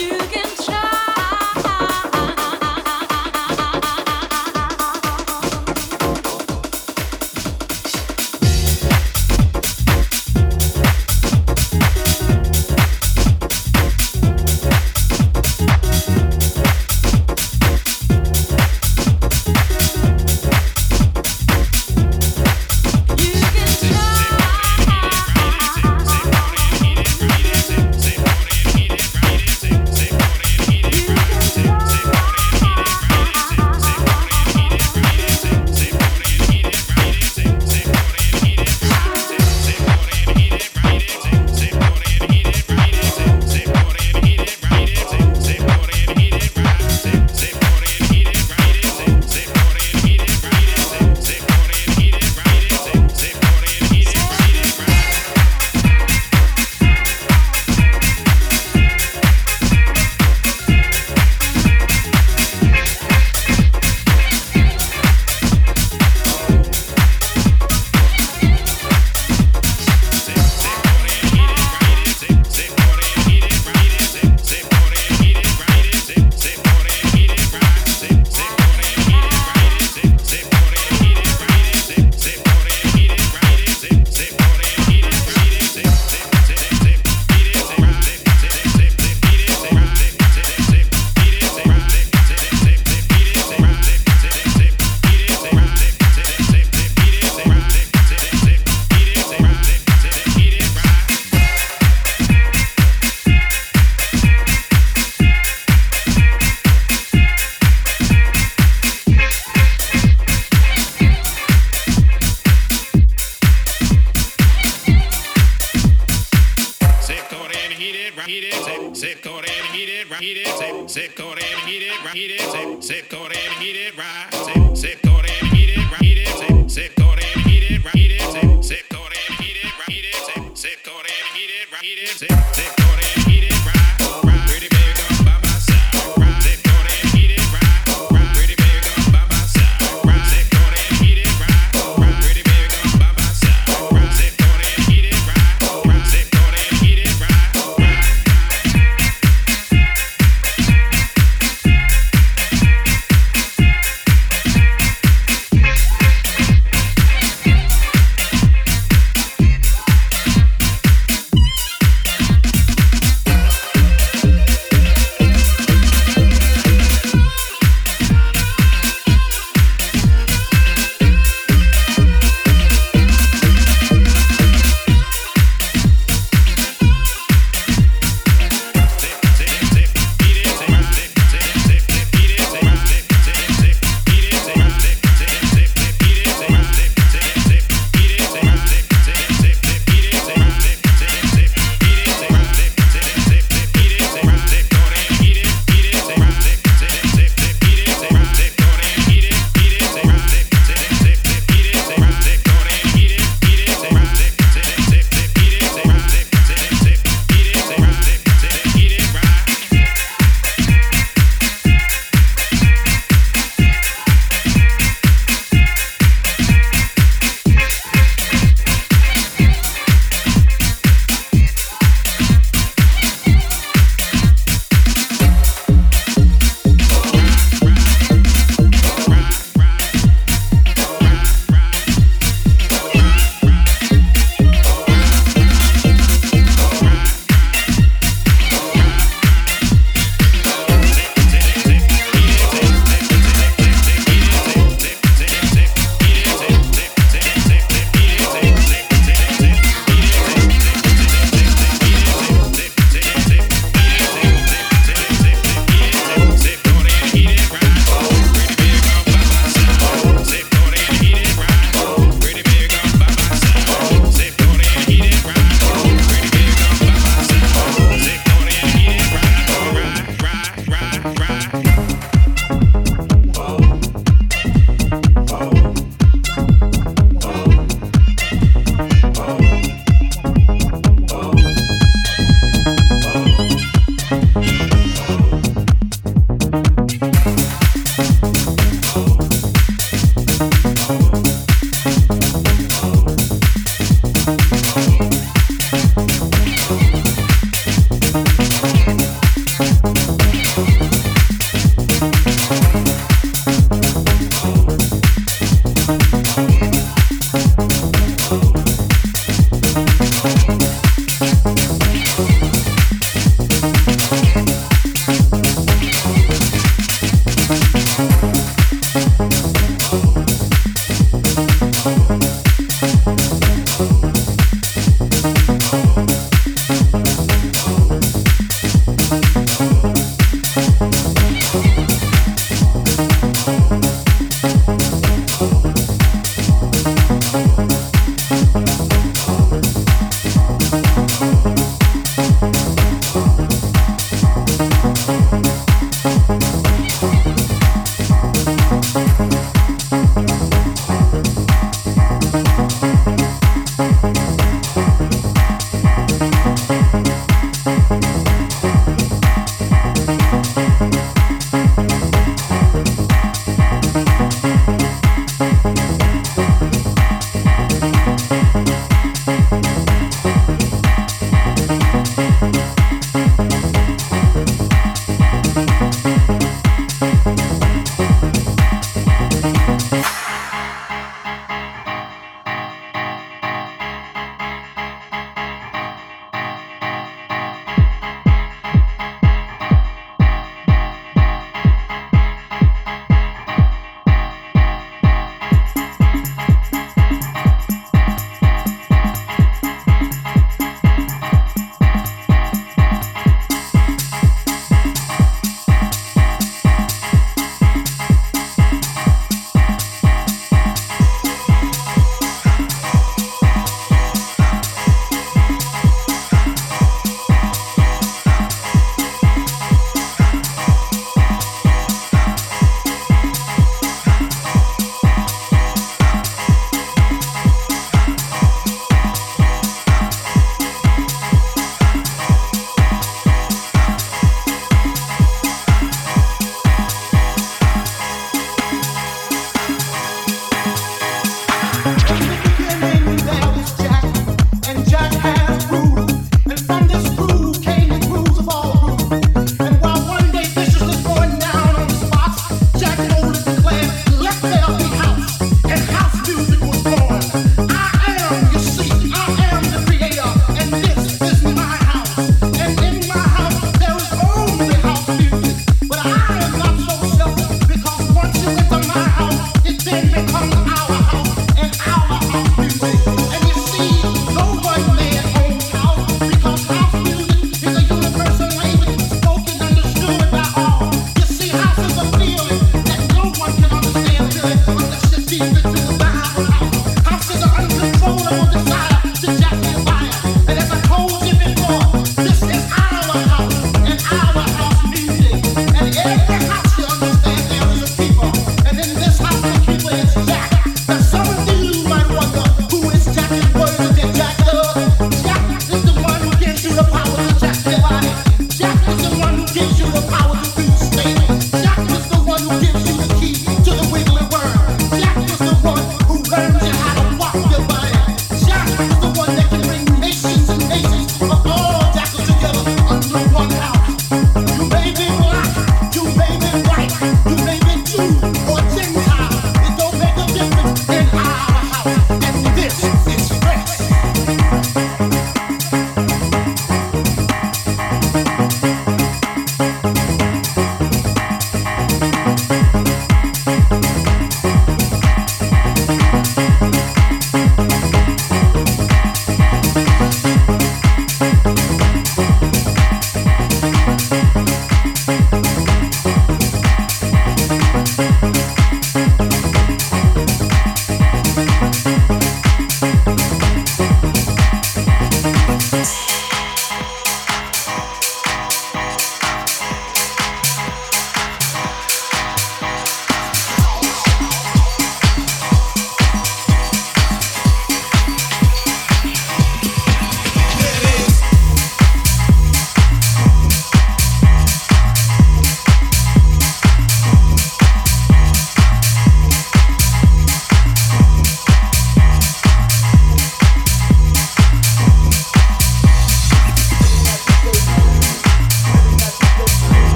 You can